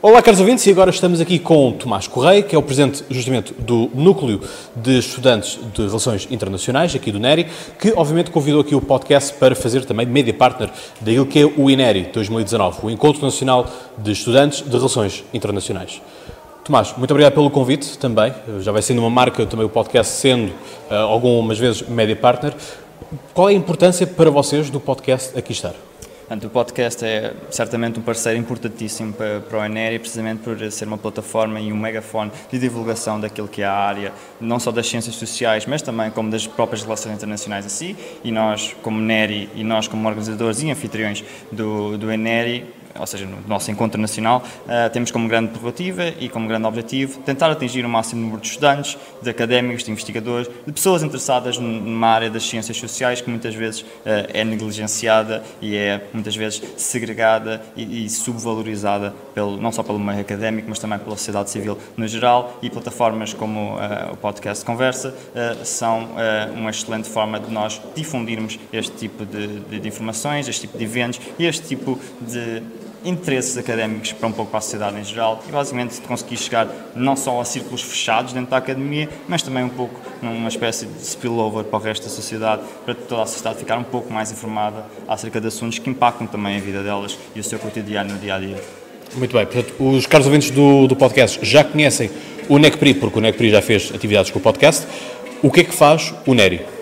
Olá, caros ouvintes, e agora estamos aqui com Tomás Correia, que é o presidente justamente do Núcleo de Estudantes de Relações Internacionais, aqui do NERI, que obviamente convidou aqui o podcast para fazer também media partner daquilo que é o INERI 2019, o Encontro Nacional de Estudantes de Relações Internacionais. Tomás, muito obrigado pelo convite também, já vai sendo uma marca também o podcast sendo uh, algumas vezes media partner. Qual é a importância para vocês do podcast aqui estar? Portanto, o podcast é certamente um parceiro importantíssimo para, para o Eneri, precisamente por ser uma plataforma e um megafone de divulgação daquilo que é a área, não só das ciências sociais, mas também como das próprias relações internacionais em si. E nós, como NERI, e nós, como organizadores e anfitriões do, do Eneri, ou seja, no nosso encontro nacional, uh, temos como grande prerrogativa e como grande objetivo tentar atingir o máximo número de estudantes, de académicos, de investigadores, de pessoas interessadas numa área das ciências sociais que muitas vezes uh, é negligenciada e é muitas vezes segregada e, e, subvalorizada pelo, não só pelo meio académico, mas também pela sociedade civil no geral. E plataformas como uh, o podcast Conversa são uma excelente forma de nós difundirmos este tipo de, de, de informações, este tipo de eventos e este tipo de interesses académicos para um pouco para a sociedade em geral e basicamente conseguir chegar não só a círculos fechados dentro da academia, mas também um pouco numa espécie de spillover para o resto da sociedade, para toda a sociedade ficar um pouco mais informada acerca de assuntos que impactam também a vida delas e o seu cotidiano no dia a dia. Muito bem, portanto, os caros ouvintes do, do podcast já conhecem o NECPRI, porque o NECPRI já fez atividades com o podcast. O que é que faz o NERI?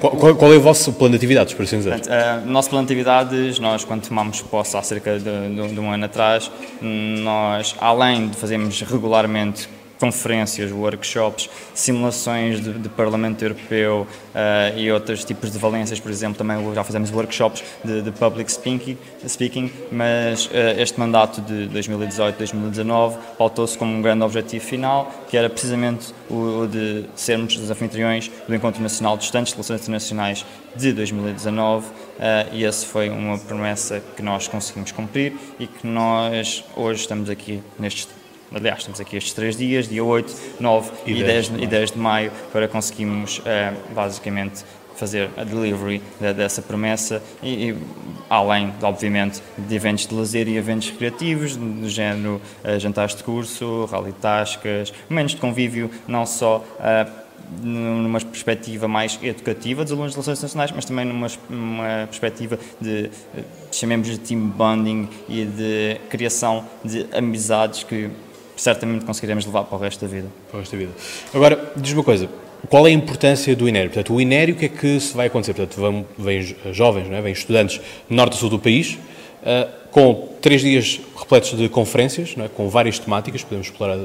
Qual, qual, é o vosso plano de atividades, por assim dizer? Portanto, uh, nosso plano de atividades, nós quando tomamos posse há cerca de, de, de um ano atrás, nós, além de fazermos regularmente conferências, workshops, simulações de, de Parlamento Europeu uh, e outros tipos de valências, por exemplo, também já fizemos workshops de, de public speaking, speaking mas uh, este mandato de 2018-2019 pautou-se como um grande objetivo final, que era precisamente o, o de sermos os anfitriões do Encontro Nacional de Estudantes de Relações Internacionais de 2019 uh, eh, e essa foi uma promessa que nós conseguimos cumprir e que nós hoje estamos aqui nestes aliás, estamos aqui estes três dias, dia 8, 9 e, e 10, 10, e 10 de maio, para conseguirmos uh, basicamente fazer a delivery de, dessa promessa e, e, além, obviamente, de eventos de lazer e eventos recreativos, do género uh, jantares de curso, rally tascas, momentos de convívio, não só uh, numa perspectiva mais educativa dos alunos de relações internacionais, mas também numa, numa perspectiva de, chamemos de team bonding e de criação de amizades que certamente conseguiremos levar para o resto da vida. Para o resto da vida. Agora, diz uma coisa, qual é a importância do INERI? Portanto, o INERI, o que é que se vai acontecer? Portanto, vão, vêm jovens, não é? vêm estudantes norte a sul do país, uh, com três dias repletos de conferências, é? com várias temáticas, podemos explorar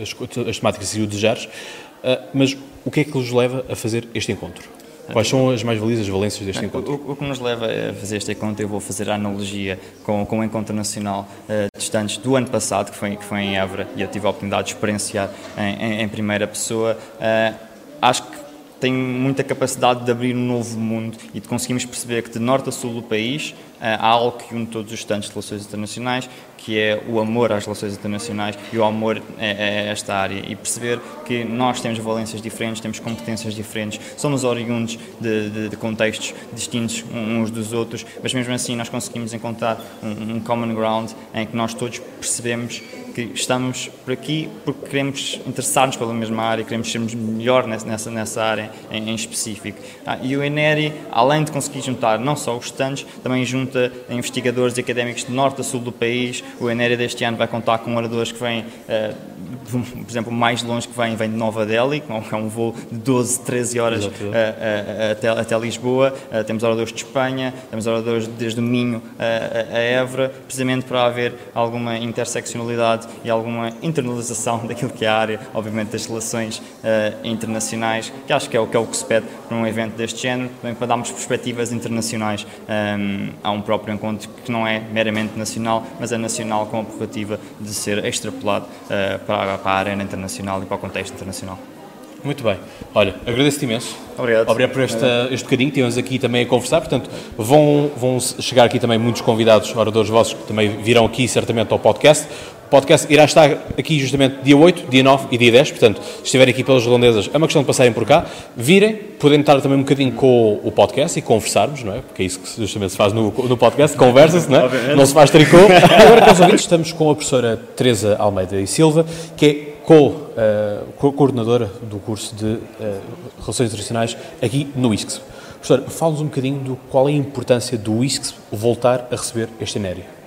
as, as temáticas se o desejares, uh, mas o que é que os leva a fazer este encontro? Quais são as mais-valias, as valências deste encontro? O, o, que nos leva a fazer este encontro, eu vou fazer a analogia com, com o Encontro Nacional uh, Estudantes do ano passado, que foi, que foi em Évora, e eu tive a oportunidade de experienciar em, em, em primeira pessoa. Uh, acho que tem muita capacidade de abrir um novo mundo e de conseguirmos perceber que de norte a sul do país eh, há algo que une todos os estudantes de relações internacionais, que é o amor às relações internacionais e o amor a, esta área. E perceber que nós temos valências diferentes, temos competências diferentes, somos oriundos de, de, de contextos distintos uns dos outros, mas mesmo assim nós conseguimos encontrar um, um common ground em que nós todos percebemos que estamos por aqui porque queremos interessar-nos pela mesma área, queremos sermos melhor nessa, nessa área em, em específico. Ah, e o Eneri, além de conseguir juntar não só os estudantes, também junta investigadores e académicos de norte a sul do país. O Eneri deste ano vai contar com oradores que vêm, uh, por exemplo, mais longe que vem, vem de Nova Delhi, que é um voo de 12, 13 horas uh, uh, até, até, Lisboa. temos oradores de Espanha, temos oradores desde o Minho a Évora, precisamente para haver alguma interseccionalidade e alguma internalização daquilo que é a área, obviamente, das relações uh, internacionais, que acho que é o que, é o que se pede para um evento deste género, também para darmos perspectivas internacionais um, ehm, a um próprio encontro que não é meramente nacional, mas é nacional com a prerrogativa de ser extrapolado uh, para, para a arena internacional e para o contexto internacional. Muito bem. Olha, agradeço-te imenso. Obrigado. Obrigado por esta, este bocadinho. Tivemos aqui também a conversar. Portanto, vão, vão chegar aqui também muitos convidados, oradores vossos, que também virão aqui certamente ao podcast. O podcast irá estar aqui justamente dia 8, dia 9 e dia 10, portanto, se estiverem aqui pelas redondezas, é uma questão de passarem por cá, virem, podem estar também um bocadinho com o podcast e conversarmos, não é? Porque é isso que justamente se faz no, no podcast, conversa-se, não é? Não se faz tricô. Agora, caros ouvintes, estamos com a professora Teresa Almeida e Silva, que é co-coordenadora do curso de uh, Relações Internacionais aqui no ISCS. Professora, fala-nos um bocadinho do qual é a importância do ISCS voltar a receber este ENERI.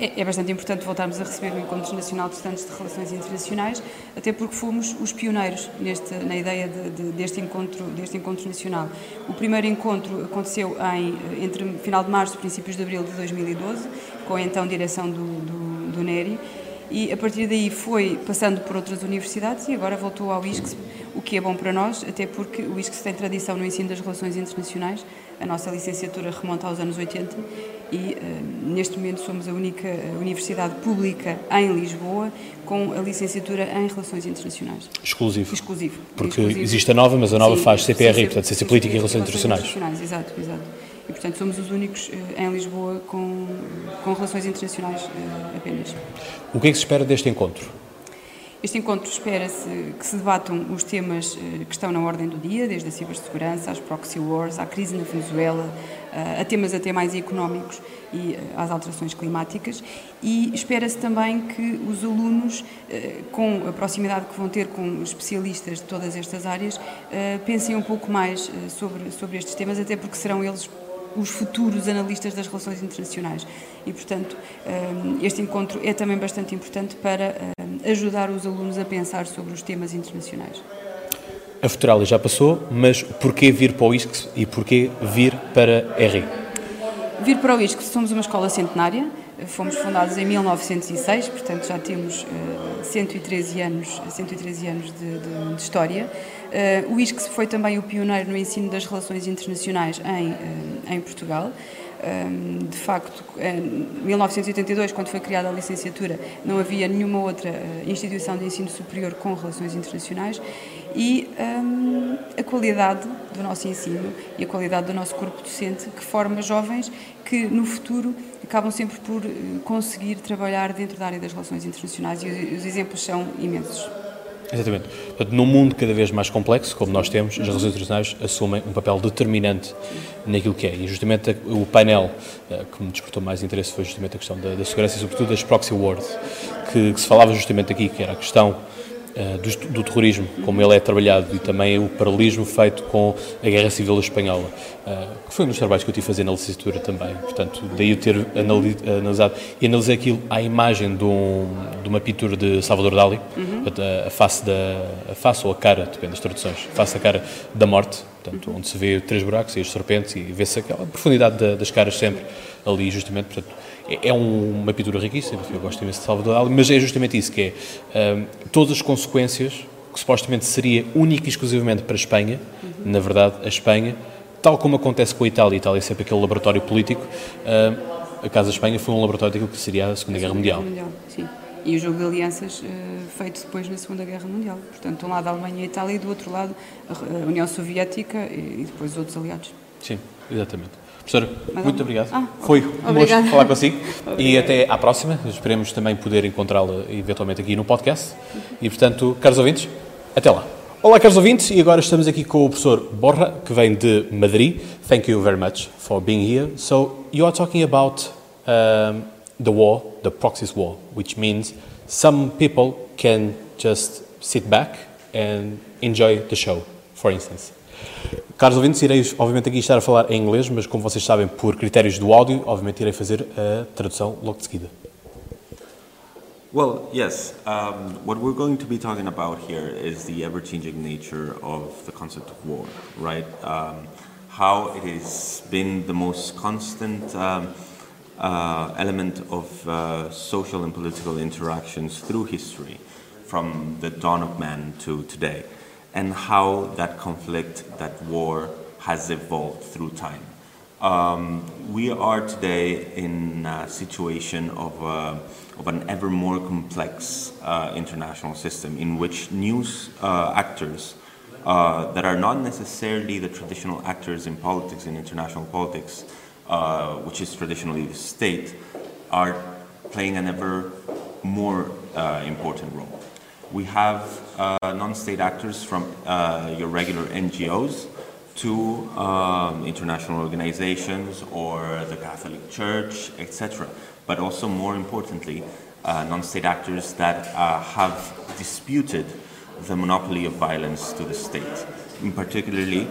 É, é bastante importante voltarmos a receber o Encontro Nacional de Estudantes de Relações Internacionais, até porque fomos os pioneiros neste, na ideia de, de, deste, encontro, deste encontro nacional. O primeiro encontro aconteceu em, entre final de março e princípios de abril de 2012, com a então direção do, do, do NERI, e a partir daí foi passando por outras universidades e agora voltou ao ISCS, o que é bom para nós, até porque o ISCS tem tradição no ensino das relações internacionais, a nossa licenciatura remonta aos anos 80 e uh, neste momento somos a única eh, universidade pública em Lisboa com a licenciatura em relações internacionais. Exclusivo. Exclusivo. Porque Exclusivo. existe a nova, mas a nova Sim, faz CPRI, sim, portanto, Ciência Política e Relações Internacionais. internacionais. Exato, exato. E, portanto, somos os únicos uh, em Lisboa com, com relações internacionais uh, apenas. O que é que se espera deste encontro? Este encontro espera-se que se debatam os temas que estão na ordem do dia, desde a cibersegurança, às proxy wars, à crise na Venezuela, a temas até mais económicos e às alterações climáticas e espera-se também que os alunos, com a proximidade que vão ter com especialistas de todas estas áreas, pensem um pouco mais sobre, sobre estes temas, até porque serão eles os futuros analistas das relações internacionais. E, portanto, este encontro é também bastante importante para ajudar os alunos a pensar sobre os temas internacionais. A Futuralia já passou, mas porquê vir para o ISCS e porquê vir para RI? Vir para o ISCS, somos uma escola centenária, fomos fundados em 1906, portanto já temos uh, 113 anos, 113 anos de, de, de história. Uh, o ISCS foi também o pioneiro no ensino das relações internacionais em, uh, em Portugal. De facto, em 1982, quando foi criada a licenciatura, não havia nenhuma outra uh, instituição de ensino superior com relações internacionais e um, a qualidade do nosso ensino e a qualidade do nosso corpo docente que forma jovens que no futuro acabam sempre por conseguir trabalhar dentro da área das relações internacionais e os exemplos são imensos. Exatamente. Portanto, num mundo cada vez mais complexo, como nós temos, as relações internacionais assumem um papel determinante naquilo que é. E justamente o painel uh, que me despertou mais interesse foi justamente a questão da, da segurança e, sobretudo, das proxy wars, que, que, se falava justamente aqui, que era a questão do, do, terrorismo, como ele é trabalhado, e também o paralelismo feito com a Guerra Civil Espanhola, uh, que foi um dos trabalhos que eu tive a fazer na licenciatura também. Portanto, daí eu ter analisado e analisei aquilo à imagem de, um, de uma pintura de Salvador Dali, uhum. a, face da a face ou a cara, depende das traduções, a face a cara da morte, portanto, onde se vê três buracos e as serpentes e vê-se aquela profundidade da, das caras sempre ali, justamente, portanto, é, é uma pintura riquíssima, eu gosto imenso de Salvador Dali, mas é justamente isso, que é um, todas as consequências que supostamente seria única e exclusivamente para a Espanha, uhum. na verdade, a Espanha, tal como acontece com a Itália, a Itália é sempre aquele laboratório político, uh, a Casa Espanha foi um laboratório daquilo que seria a Segunda Guerra Mundial. Mundial sim. E o jogo de alianças uh, feito depois na Segunda Guerra Mundial. Portanto, de um lado a Alemanha e a Itália e do outro lado a União Soviética e, depois outros aliados. Sim, exatamente. Professora, Mas, muito obrigado. Ah, Foi um gosto falar consigo e até à próxima. Esperemos também poder encontrá-la eventualmente aqui no podcast. E, portanto, caros ouvintes, até lá. Olá, caros ouvintes, e agora estamos aqui com o professor Borra, que vem de Madrid. Thank you very much for being here. So, you are talking about um, the war, the proxies war, which means some people can just sit back and enjoy the show, for instance. Ouvintes, irei obviamente aqui estar a falar em inglês, mas como vocês sabem, por critérios do áudio, obviamente irei fazer a tradução logo de seguida. Well, yes. Um, what we're going to be talking about here is the ever-changing nature of the concept of war, right? Um, how it has been the most constant um, uh, element of uh, social and political interactions through history, from the dawn of man to today, and how that conflict, that war, has evolved through time. Um, we are today in a situation of, uh, of an ever more complex uh, international system in which news uh, actors uh, that are not necessarily the traditional actors in politics, in international politics, uh, which is traditionally the state, are playing an ever more uh, important role. We have uh, non-state actors from uh, your regular NGOs to um, international organizations or the Catholic Church, etc. But also, more importantly, uh, non-state actors that uh, have disputed the monopoly of violence to the state. In particularly,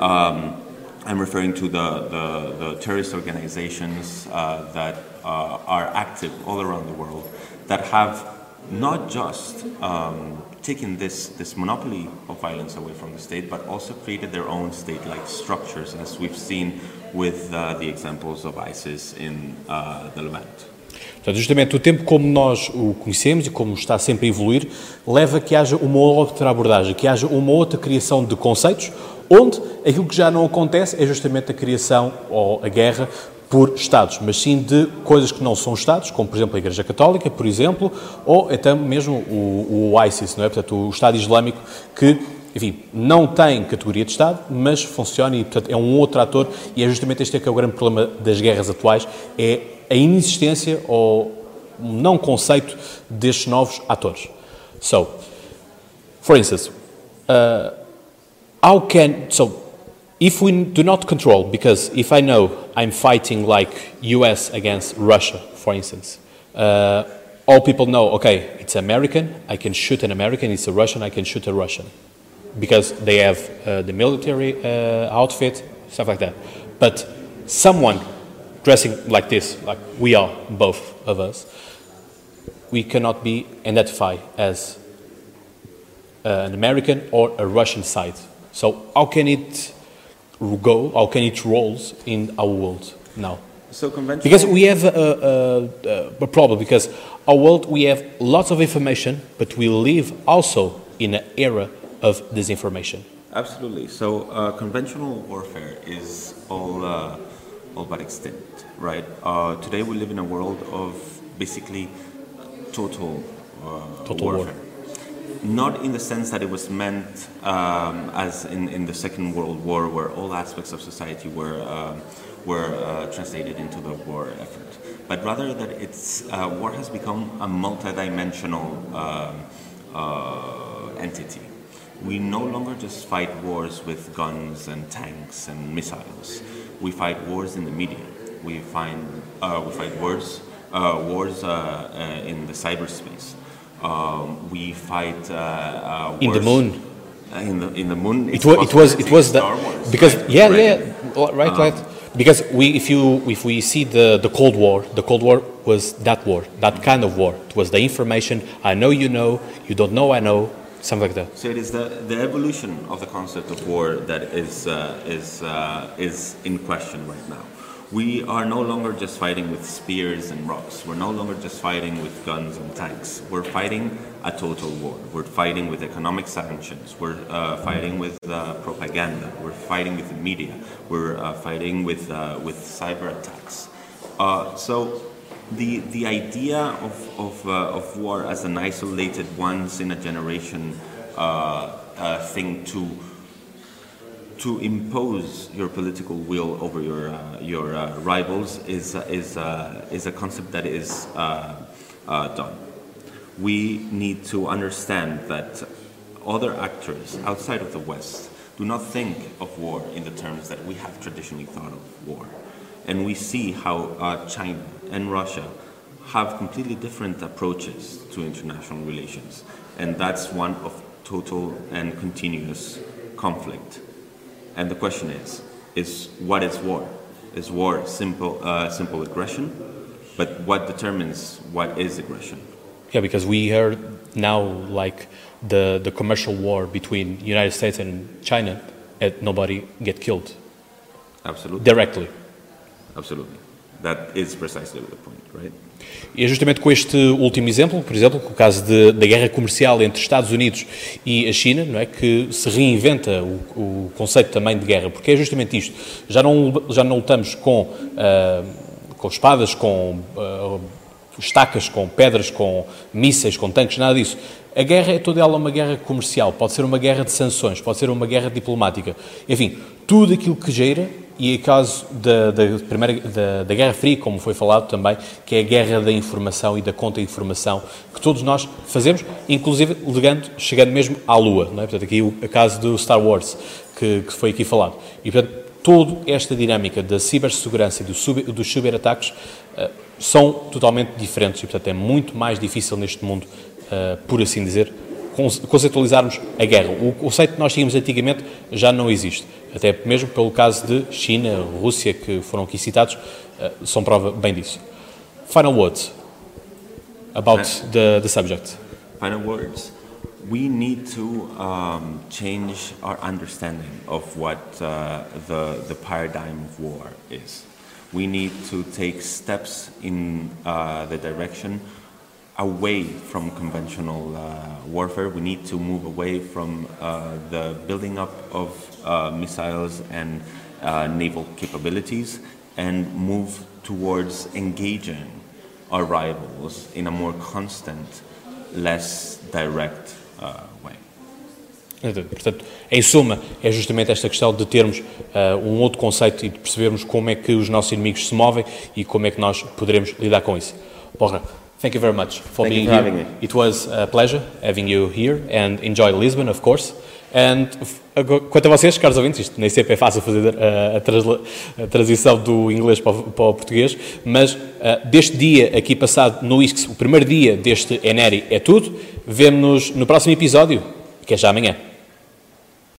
um, I'm referring to the, the, the terrorist organizations uh, that uh, are active all around the world that have not just um, taken this, this monopoly of violence away from the state, but also created their own state like structures, as we've seen with uh, the examples of ISIS in uh, the Levant. Portanto, justamente o tempo como nós o conhecemos e como está sempre a evoluir, leva a que haja uma outra abordagem, que haja uma outra criação de conceitos, onde aquilo que já não acontece é justamente a criação ou a guerra por Estados, mas sim de coisas que não são Estados, como por exemplo a Igreja Católica, por exemplo, ou até mesmo o, o ISIS, não é? Portanto, o Estado Islâmico que, enfim, não tem categoria de Estado, mas funciona e, portanto, é um outro ator e é justamente este é que é o grande problema das guerras atuais, é a inexistência ou não conceito destes novos atores. So, for instance, uh, how can, so if we do not control, because if I know I'm fighting like US against Russia, for instance, uh, all people know, okay, it's American, I can shoot an American, it's a Russian, I can shoot a Russian. Because they have uh, the military uh, outfit, stuff like that. But someone dressing like this, like we are, both of us, we cannot be identified as uh, an American or a Russian side. So how can it go, how can it rolls in our world now? So conventional. Because we have a, a, a problem, because our world, we have lots of information, but we live also in an era of disinformation. Absolutely. So uh, conventional warfare is all, uh, all but extinct, right? Uh, today we live in a world of basically total, uh, Total war. Not in the sense that it was meant um, as in, in the Second World War, where all aspects of society were, um, were uh, translated into the war effort, but rather that it's, uh, war has become a multidimensional um, uh, entity. We no longer just fight wars with guns and tanks and missiles. We fight wars in the media. We find uh, we fight wars uh, wars uh, uh, in the cyberspace. Um, we fight uh, uh, In the moon. Uh, in the in the moon. It was, it was, it was the, Wars, because, right? yeah, Right. yeah, right, right. Because we, if you, if we see the, the Cold War, the Cold War was that war, that kind of war. It was the information, I know you know, you don't know I know, something like that. So it is the, the evolution of the concept of war that is, uh, is, uh, is in question right now. We are no longer just fighting with spears and rocks. We're no longer just fighting with guns and tanks. We're fighting a total war. We're fighting with economic sanctions. We're uh, fighting with uh, propaganda. We're fighting with the media. We're uh, fighting with, uh, with cyber attacks. Uh, so the, the idea of, of, uh, of war as an isolated, once in a generation thing to, to impose your political will over your, uh, your uh, rivals is, uh, is, uh, is a concept that is uh, done. We need to understand that other actors outside of the West do not think of war in the terms that we have traditionally thought of war. And we see how China and Russia have completely different approaches to international relations. And that's one of total and continuous conflict. And the question is, is what is war? Is war simple, uh, simple aggression? But what determines what is aggression? Yeah, because we heard now like the, the commercial war between United States and China, and nobody get killed Absolutely. directly. Absolutely. That is precisely the point, right? E é justamente com este último exemplo, por exemplo, com o caso de, da guerra comercial entre Estados Unidos e a China, não é, que se reinventa o, o conceito também de guerra, porque é justamente isto. Já não, já não lutamos com, ah, com espadas, com ah, estacas, com pedras, com mísseis, com tanques, nada disso. A guerra é toda ela uma guerra comercial, pode ser uma guerra de sanções, pode ser uma guerra diplomática. Enfim, tudo aquilo que gira e o caso da, da, primeira, da, da, Guerra Fria, como foi falado também, que é a guerra da informação e da contra-informação que todos nós fazemos, inclusive ligando, chegando mesmo à Lua. Não é? Portanto, aqui o caso do Star Wars, que, que, foi aqui falado. E, portanto, toda esta dinâmica da cibersegurança e do sub, dos ciberataques uh, são totalmente diferentes e, portanto, é muito mais difícil neste mundo, uh, por assim dizer, conceitualizarmos a guerra. O conceito que nós tínhamos antigamente já não existe. Até mesmo pelo caso de China, Rússia, que foram aqui citados, eh, são prova bem disso. Final words about the, the subject. Final words. We need to um, change our understanding of what uh, the, the paradigm of war is. We need to take steps in uh, the direction away from conventional uh, warfare. We need to move away from uh, the building up of uh, missiles and uh, naval capabilities and move towards engaging our rivals in a more constant, less direct uh, way. Portanto, em suma, é justamente esta questão de termos uh, um outro conceito e de percebermos como é que os nossos inimigos se movem e como é que nós poderemos lidar com isso. Porra, Thank you very much for Thank being for here. It was a pleasure having you here and enjoy Lisbon, of course. And quanto a vocês, caros ouvintes, isto nem sempre é fácil fazer a, a, a transição do inglês para o, para o português, mas uh, deste dia aqui passado no ISCS, o primeiro dia deste Eneri é tudo. Vemo-nos no próximo episódio, que é já amanhã.